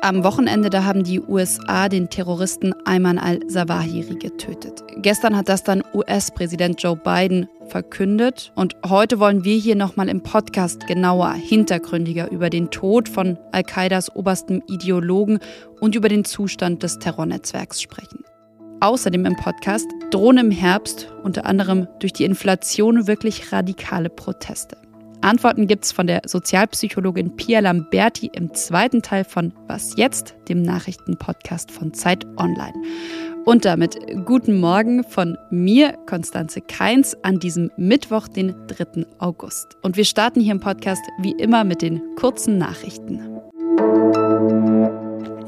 Am Wochenende da haben die USA den Terroristen Ayman al-Zawahiri getötet. Gestern hat das dann US-Präsident Joe Biden verkündet und heute wollen wir hier nochmal im Podcast genauer, hintergründiger über den Tod von Al-Qaidas oberstem Ideologen und über den Zustand des Terrornetzwerks sprechen. Außerdem im Podcast drohen im Herbst unter anderem durch die Inflation wirklich radikale Proteste. Antworten gibt's von der Sozialpsychologin Pia Lamberti im zweiten Teil von Was jetzt, dem Nachrichtenpodcast von Zeit Online. Und damit guten Morgen von mir, Konstanze Keins, an diesem Mittwoch, den 3. August. Und wir starten hier im Podcast wie immer mit den kurzen Nachrichten.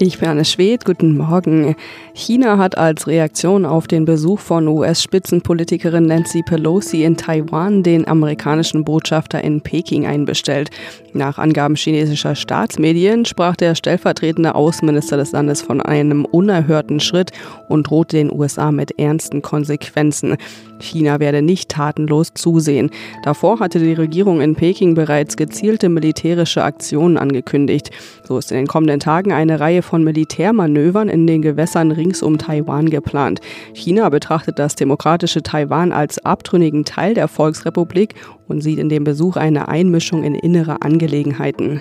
Ich bin Anne Schwedt, guten Morgen. China hat als Reaktion auf den Besuch von US-Spitzenpolitikerin Nancy Pelosi in Taiwan den amerikanischen Botschafter in Peking einbestellt. Nach Angaben chinesischer Staatsmedien sprach der stellvertretende Außenminister des Landes von einem unerhörten Schritt und drohte den USA mit ernsten Konsequenzen. China werde nicht tatenlos zusehen. Davor hatte die Regierung in Peking bereits gezielte militärische Aktionen angekündigt. So ist in den kommenden Tagen eine Reihe von Militärmanövern in den Gewässern rings um Taiwan geplant. China betrachtet das demokratische Taiwan als abtrünnigen Teil der Volksrepublik und sieht in dem Besuch eine Einmischung in innere Angelegenheiten.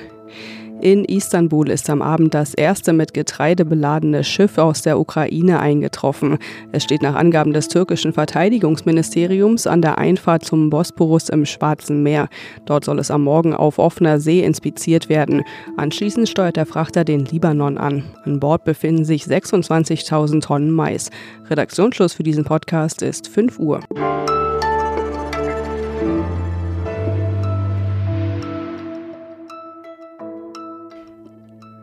In Istanbul ist am Abend das erste mit Getreide beladene Schiff aus der Ukraine eingetroffen. Es steht nach Angaben des türkischen Verteidigungsministeriums an der Einfahrt zum Bosporus im Schwarzen Meer. Dort soll es am Morgen auf offener See inspiziert werden. Anschließend steuert der Frachter den Libanon an. An Bord befinden sich 26.000 Tonnen Mais. Redaktionsschluss für diesen Podcast ist 5 Uhr.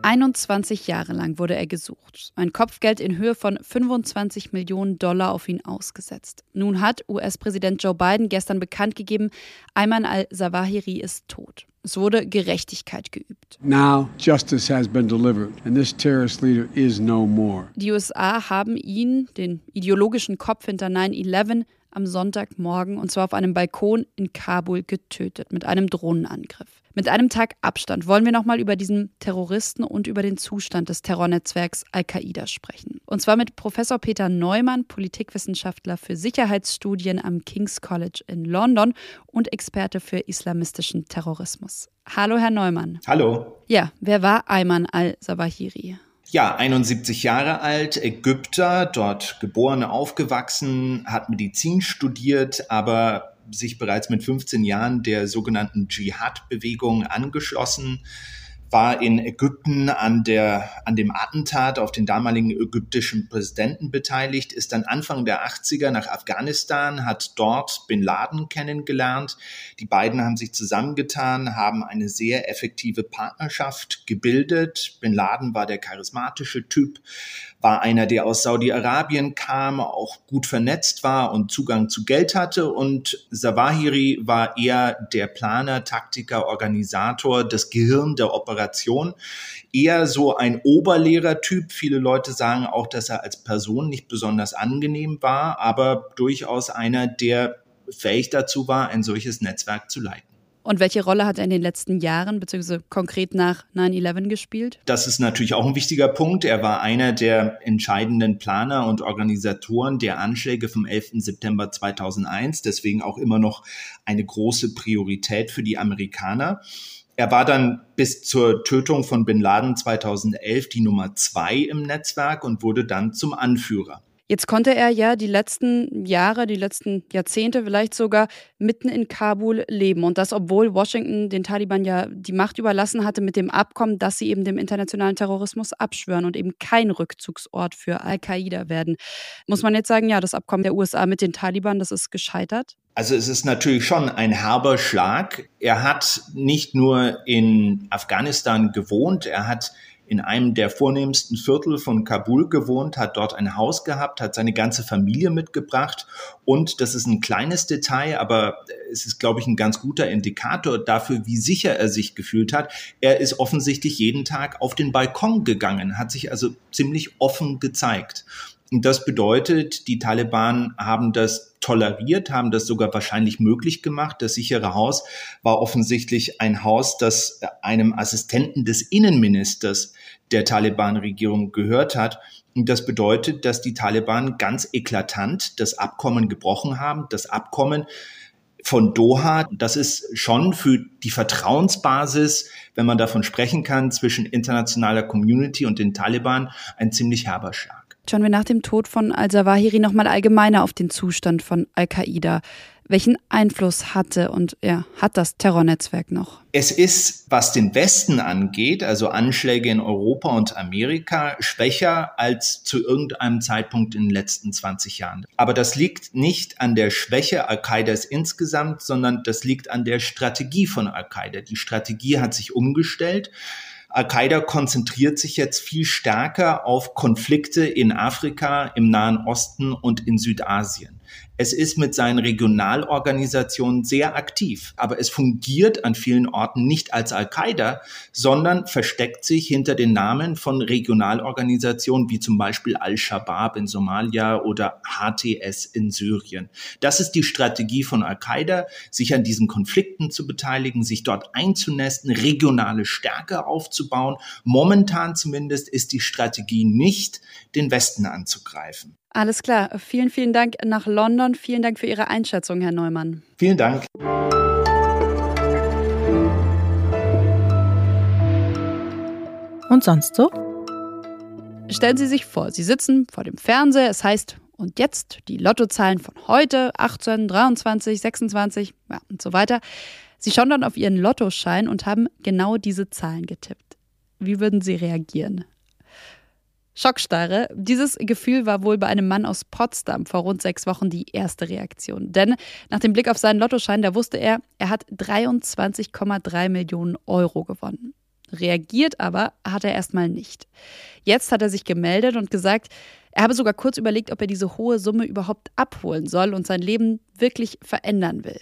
21 Jahre lang wurde er gesucht. Ein Kopfgeld in Höhe von 25 Millionen Dollar auf ihn ausgesetzt. Nun hat US-Präsident Joe Biden gestern bekannt gegeben, Ayman al-Zawahiri ist tot. Es wurde Gerechtigkeit geübt. Now justice has been delivered and this terrorist leader is no more. Die USA haben ihn, den ideologischen Kopf hinter 9/11, am Sonntagmorgen und zwar auf einem Balkon in Kabul getötet mit einem Drohnenangriff. Mit einem Tag Abstand wollen wir nochmal über diesen Terroristen und über den Zustand des Terrornetzwerks Al-Qaida sprechen. Und zwar mit Professor Peter Neumann, Politikwissenschaftler für Sicherheitsstudien am King's College in London und Experte für islamistischen Terrorismus. Hallo, Herr Neumann. Hallo. Ja, wer war Ayman al-Zawahiri? Ja, 71 Jahre alt, Ägypter, dort geboren, aufgewachsen, hat Medizin studiert, aber sich bereits mit 15 Jahren der sogenannten Dschihad-Bewegung angeschlossen, war in Ägypten an, der, an dem Attentat auf den damaligen ägyptischen Präsidenten beteiligt, ist dann Anfang der 80er nach Afghanistan, hat dort Bin Laden kennengelernt. Die beiden haben sich zusammengetan, haben eine sehr effektive Partnerschaft gebildet. Bin Laden war der charismatische Typ, war einer, der aus Saudi-Arabien kam, auch gut vernetzt war und Zugang zu Geld hatte. Und Zawahiri war eher der Planer, Taktiker, Organisator, das Gehirn der Operation. Eher so ein Oberlehrertyp. Viele Leute sagen auch, dass er als Person nicht besonders angenehm war, aber durchaus einer, der fähig dazu war, ein solches Netzwerk zu leiten. Und welche Rolle hat er in den letzten Jahren, beziehungsweise konkret nach 9-11 gespielt? Das ist natürlich auch ein wichtiger Punkt. Er war einer der entscheidenden Planer und Organisatoren der Anschläge vom 11. September 2001, deswegen auch immer noch eine große Priorität für die Amerikaner. Er war dann bis zur Tötung von Bin Laden 2011 die Nummer zwei im Netzwerk und wurde dann zum Anführer. Jetzt konnte er ja die letzten Jahre, die letzten Jahrzehnte vielleicht sogar mitten in Kabul leben. Und das, obwohl Washington den Taliban ja die Macht überlassen hatte mit dem Abkommen, dass sie eben dem internationalen Terrorismus abschwören und eben kein Rückzugsort für Al-Qaida werden. Muss man jetzt sagen, ja, das Abkommen der USA mit den Taliban, das ist gescheitert? Also es ist natürlich schon ein herber Schlag. Er hat nicht nur in Afghanistan gewohnt, er hat in einem der vornehmsten Viertel von Kabul gewohnt, hat dort ein Haus gehabt, hat seine ganze Familie mitgebracht und das ist ein kleines Detail, aber es ist, glaube ich, ein ganz guter Indikator dafür, wie sicher er sich gefühlt hat. Er ist offensichtlich jeden Tag auf den Balkon gegangen, hat sich also ziemlich offen gezeigt. Das bedeutet, die Taliban haben das toleriert, haben das sogar wahrscheinlich möglich gemacht. Das sichere Haus war offensichtlich ein Haus, das einem Assistenten des Innenministers der Taliban-Regierung gehört hat. Und das bedeutet, dass die Taliban ganz eklatant das Abkommen gebrochen haben. Das Abkommen von Doha, das ist schon für die Vertrauensbasis, wenn man davon sprechen kann, zwischen internationaler Community und den Taliban ein ziemlich herber Schlag. Schauen wir nach dem Tod von al-Zawahiri nochmal allgemeiner auf den Zustand von Al-Qaida. Welchen Einfluss hatte und ja, hat das Terrornetzwerk noch? Es ist, was den Westen angeht, also Anschläge in Europa und Amerika, schwächer als zu irgendeinem Zeitpunkt in den letzten 20 Jahren. Aber das liegt nicht an der Schwäche Al-Qaidas insgesamt, sondern das liegt an der Strategie von Al-Qaida. Die Strategie hat sich umgestellt. Al-Qaida konzentriert sich jetzt viel stärker auf Konflikte in Afrika, im Nahen Osten und in Südasien. Es ist mit seinen Regionalorganisationen sehr aktiv, aber es fungiert an vielen Orten nicht als Al-Qaida, sondern versteckt sich hinter den Namen von Regionalorganisationen wie zum Beispiel Al-Shabaab in Somalia oder HTS in Syrien. Das ist die Strategie von Al-Qaida, sich an diesen Konflikten zu beteiligen, sich dort einzunästen, regionale Stärke aufzubauen. Momentan zumindest ist die Strategie nicht, den Westen anzugreifen. Alles klar. Vielen, vielen Dank nach London. Vielen Dank für Ihre Einschätzung, Herr Neumann. Vielen Dank. Und sonst so? Stellen Sie sich vor, Sie sitzen vor dem Fernseher. Es heißt, und jetzt die Lottozahlen von heute, 18, 23, 26 ja, und so weiter. Sie schauen dann auf Ihren Lottoschein und haben genau diese Zahlen getippt. Wie würden Sie reagieren? Schockstarre. Dieses Gefühl war wohl bei einem Mann aus Potsdam vor rund sechs Wochen die erste Reaktion. Denn nach dem Blick auf seinen Lottoschein, da wusste er, er hat 23,3 Millionen Euro gewonnen. Reagiert aber hat er erstmal nicht. Jetzt hat er sich gemeldet und gesagt, er habe sogar kurz überlegt, ob er diese hohe Summe überhaupt abholen soll und sein Leben wirklich verändern will.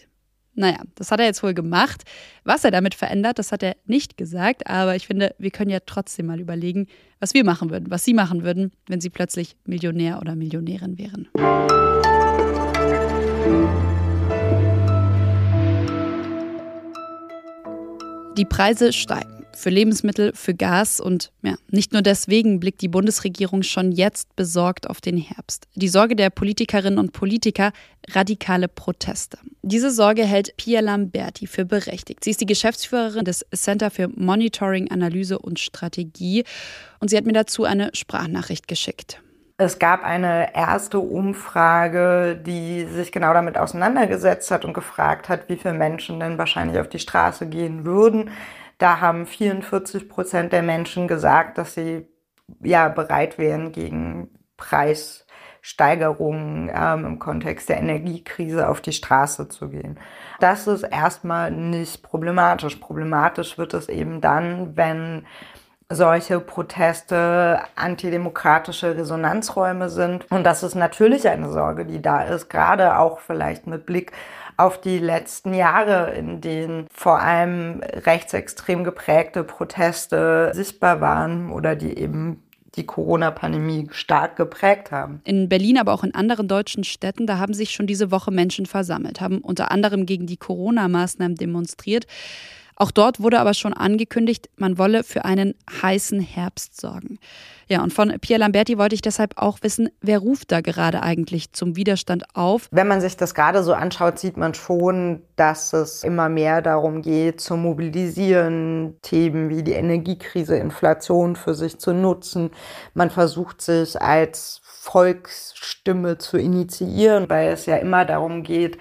Naja, das hat er jetzt wohl gemacht. Was er damit verändert, das hat er nicht gesagt. Aber ich finde, wir können ja trotzdem mal überlegen, was wir machen würden, was Sie machen würden, wenn Sie plötzlich Millionär oder Millionärin wären. Die Preise steigen für Lebensmittel, für Gas und ja, nicht nur deswegen blickt die Bundesregierung schon jetzt besorgt auf den Herbst. Die Sorge der Politikerinnen und Politiker, radikale Proteste. Diese Sorge hält Pia Lamberti für berechtigt. Sie ist die Geschäftsführerin des Center für Monitoring, Analyse und Strategie und sie hat mir dazu eine Sprachnachricht geschickt. Es gab eine erste Umfrage, die sich genau damit auseinandergesetzt hat und gefragt hat, wie viele Menschen denn wahrscheinlich auf die Straße gehen würden. Da haben 44 Prozent der Menschen gesagt, dass sie ja bereit wären, gegen Preissteigerungen ähm, im Kontext der Energiekrise auf die Straße zu gehen. Das ist erstmal nicht problematisch. Problematisch wird es eben dann, wenn solche Proteste antidemokratische Resonanzräume sind. Und das ist natürlich eine Sorge, die da ist, gerade auch vielleicht mit Blick auf die letzten Jahre, in denen vor allem rechtsextrem geprägte Proteste sichtbar waren oder die eben die Corona-Pandemie stark geprägt haben. In Berlin, aber auch in anderen deutschen Städten, da haben sich schon diese Woche Menschen versammelt, haben unter anderem gegen die Corona-Maßnahmen demonstriert. Auch dort wurde aber schon angekündigt, man wolle für einen heißen Herbst sorgen. Ja, und von Pierre Lamberti wollte ich deshalb auch wissen, wer ruft da gerade eigentlich zum Widerstand auf? Wenn man sich das gerade so anschaut, sieht man schon, dass es immer mehr darum geht, zu mobilisieren, Themen wie die Energiekrise, Inflation für sich zu nutzen. Man versucht sich als Volksstimme zu initiieren, weil es ja immer darum geht,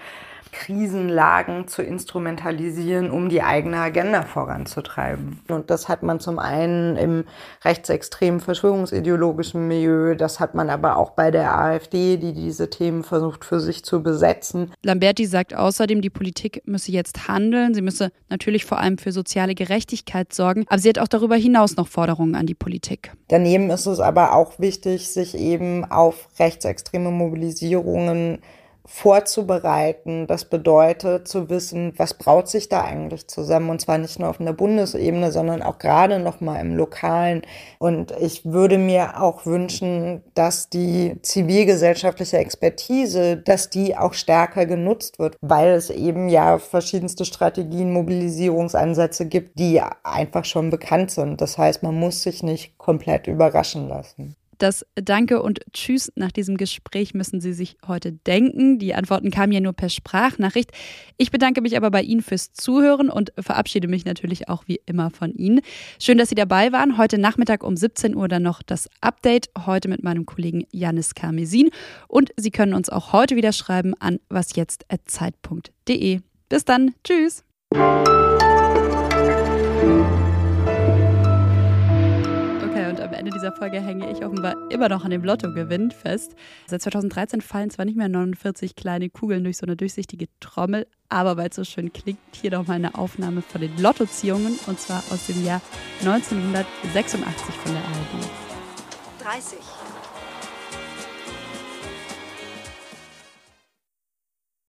Krisenlagen zu instrumentalisieren, um die eigene Agenda voranzutreiben. Und das hat man zum einen im rechtsextremen verschwörungsideologischen Milieu, das hat man aber auch bei der AfD, die diese Themen versucht für sich zu besetzen. Lamberti sagt außerdem, die Politik müsse jetzt handeln, sie müsse natürlich vor allem für soziale Gerechtigkeit sorgen, aber sie hat auch darüber hinaus noch Forderungen an die Politik. Daneben ist es aber auch wichtig, sich eben auf rechtsextreme Mobilisierungen vorzubereiten. Das bedeutet zu wissen, was braut sich da eigentlich zusammen und zwar nicht nur auf einer Bundesebene, sondern auch gerade noch mal im Lokalen. Und ich würde mir auch wünschen, dass die zivilgesellschaftliche Expertise, dass die auch stärker genutzt wird, weil es eben ja verschiedenste Strategien, Mobilisierungsansätze gibt, die einfach schon bekannt sind. Das heißt, man muss sich nicht komplett überraschen lassen. Das Danke und Tschüss nach diesem Gespräch müssen Sie sich heute denken. Die Antworten kamen ja nur per Sprachnachricht. Ich bedanke mich aber bei Ihnen fürs Zuhören und verabschiede mich natürlich auch wie immer von Ihnen. Schön, dass Sie dabei waren. Heute Nachmittag um 17 Uhr dann noch das Update. Heute mit meinem Kollegen Janis Karmesin. Und Sie können uns auch heute wieder schreiben an wasjetzt.zeit.de. Bis dann. Tschüss. Ende dieser Folge hänge ich offenbar immer noch an dem Lottogewinn fest. Seit 2013 fallen zwar nicht mehr 49 kleine Kugeln durch so eine durchsichtige Trommel, aber weil es so schön klingt, hier noch mal eine Aufnahme von den Lottoziehungen und zwar aus dem Jahr 1986 von der ARD. 30